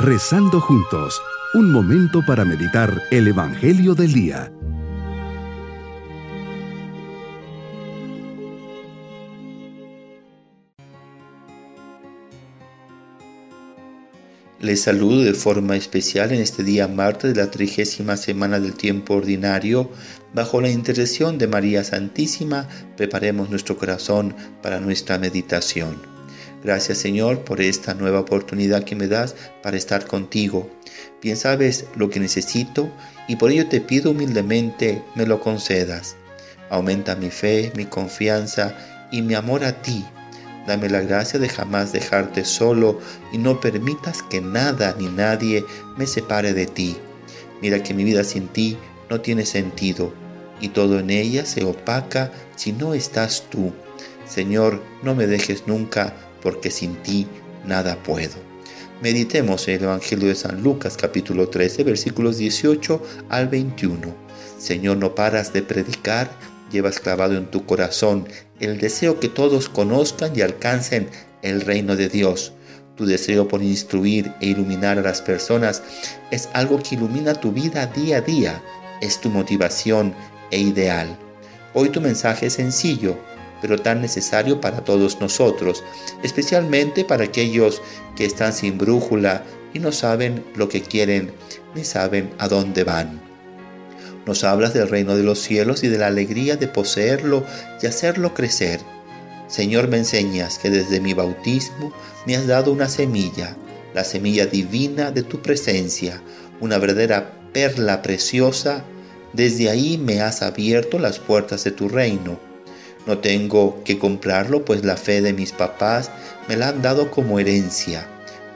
Rezando juntos, un momento para meditar el Evangelio del Día. Les saludo de forma especial en este día martes de la trigésima semana del tiempo ordinario. Bajo la intercesión de María Santísima, preparemos nuestro corazón para nuestra meditación. Gracias Señor por esta nueva oportunidad que me das para estar contigo. Bien sabes lo que necesito y por ello te pido humildemente me lo concedas. Aumenta mi fe, mi confianza y mi amor a ti. Dame la gracia de jamás dejarte solo y no permitas que nada ni nadie me separe de ti. Mira que mi vida sin ti no tiene sentido y todo en ella se opaca si no estás tú. Señor, no me dejes nunca porque sin ti nada puedo. Meditemos el Evangelio de San Lucas capítulo 13 versículos 18 al 21. Señor, no paras de predicar, llevas clavado en tu corazón el deseo que todos conozcan y alcancen el reino de Dios. Tu deseo por instruir e iluminar a las personas es algo que ilumina tu vida día a día, es tu motivación e ideal. Hoy tu mensaje es sencillo, pero tan necesario para todos nosotros, especialmente para aquellos que están sin brújula y no saben lo que quieren ni saben a dónde van. Nos hablas del reino de los cielos y de la alegría de poseerlo y hacerlo crecer. Señor, me enseñas que desde mi bautismo me has dado una semilla, la semilla divina de tu presencia, una verdadera perla preciosa. Desde ahí me has abierto las puertas de tu reino no tengo que comprarlo, pues la fe de mis papás me la han dado como herencia,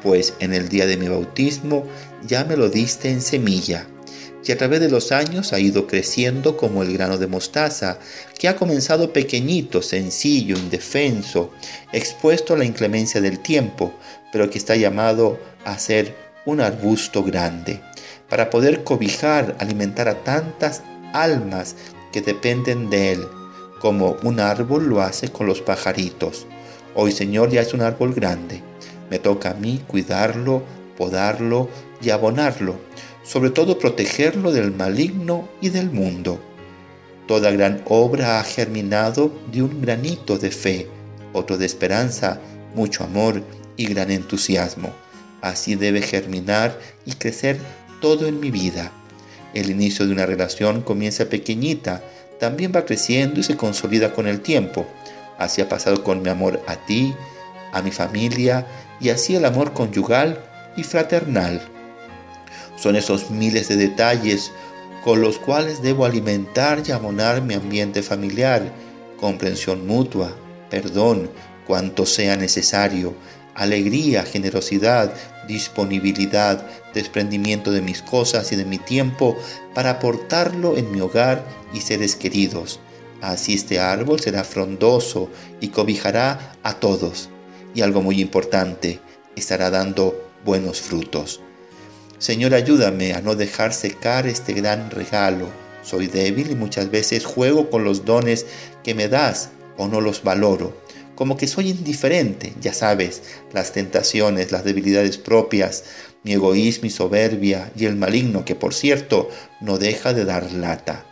pues en el día de mi bautismo ya me lo diste en semilla. Y a través de los años ha ido creciendo como el grano de mostaza, que ha comenzado pequeñito, sencillo, indefenso, expuesto a la inclemencia del tiempo, pero que está llamado a ser un arbusto grande, para poder cobijar, alimentar a tantas almas que dependen de él como un árbol lo hace con los pajaritos. Hoy Señor ya es un árbol grande. Me toca a mí cuidarlo, podarlo y abonarlo, sobre todo protegerlo del maligno y del mundo. Toda gran obra ha germinado de un granito de fe, otro de esperanza, mucho amor y gran entusiasmo. Así debe germinar y crecer todo en mi vida. El inicio de una relación comienza pequeñita, también va creciendo y se consolida con el tiempo. Así ha pasado con mi amor a ti, a mi familia y así el amor conyugal y fraternal. Son esos miles de detalles con los cuales debo alimentar y abonar mi ambiente familiar, comprensión mutua, perdón, cuanto sea necesario, alegría, generosidad, disponibilidad, desprendimiento de mis cosas y de mi tiempo para aportarlo en mi hogar y seres queridos. Así este árbol será frondoso y cobijará a todos. Y algo muy importante, estará dando buenos frutos. Señor, ayúdame a no dejar secar este gran regalo. Soy débil y muchas veces juego con los dones que me das o no los valoro como que soy indiferente, ya sabes, las tentaciones, las debilidades propias, mi egoísmo y soberbia y el maligno que por cierto no deja de dar lata.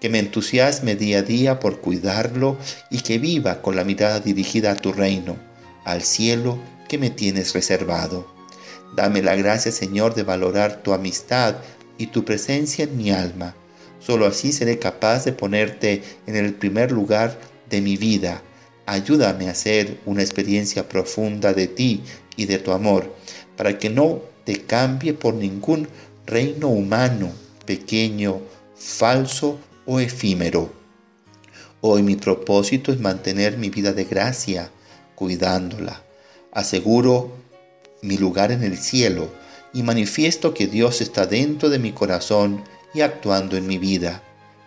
Que me entusiasme día a día por cuidarlo y que viva con la mirada dirigida a tu reino, al cielo que me tienes reservado. Dame la gracia, Señor, de valorar tu amistad y tu presencia en mi alma. Solo así seré capaz de ponerte en el primer lugar de mi vida Ayúdame a hacer una experiencia profunda de ti y de tu amor, para que no te cambie por ningún reino humano, pequeño, falso o efímero. Hoy mi propósito es mantener mi vida de gracia, cuidándola. Aseguro mi lugar en el cielo y manifiesto que Dios está dentro de mi corazón y actuando en mi vida.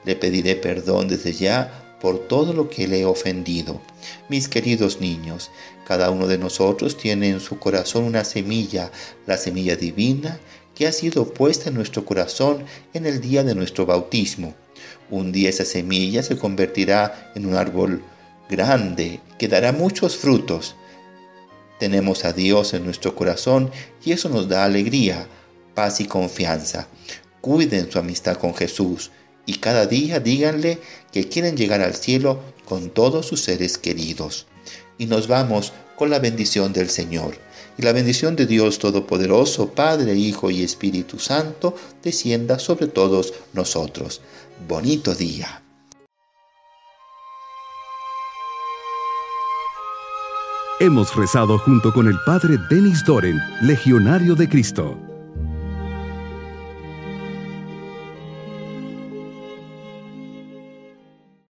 Le pediré perdón desde ya por todo lo que le he ofendido. Mis queridos niños, cada uno de nosotros tiene en su corazón una semilla, la semilla divina, que ha sido puesta en nuestro corazón en el día de nuestro bautismo. Un día esa semilla se convertirá en un árbol grande que dará muchos frutos. Tenemos a Dios en nuestro corazón y eso nos da alegría, paz y confianza. Cuiden su amistad con Jesús y cada día díganle que quieren llegar al cielo con todos sus seres queridos. Y nos vamos con la bendición del Señor. Y la bendición de Dios Todopoderoso, Padre, Hijo y Espíritu Santo, descienda sobre todos nosotros. Bonito día. Hemos rezado junto con el Padre Denis Doren, Legionario de Cristo.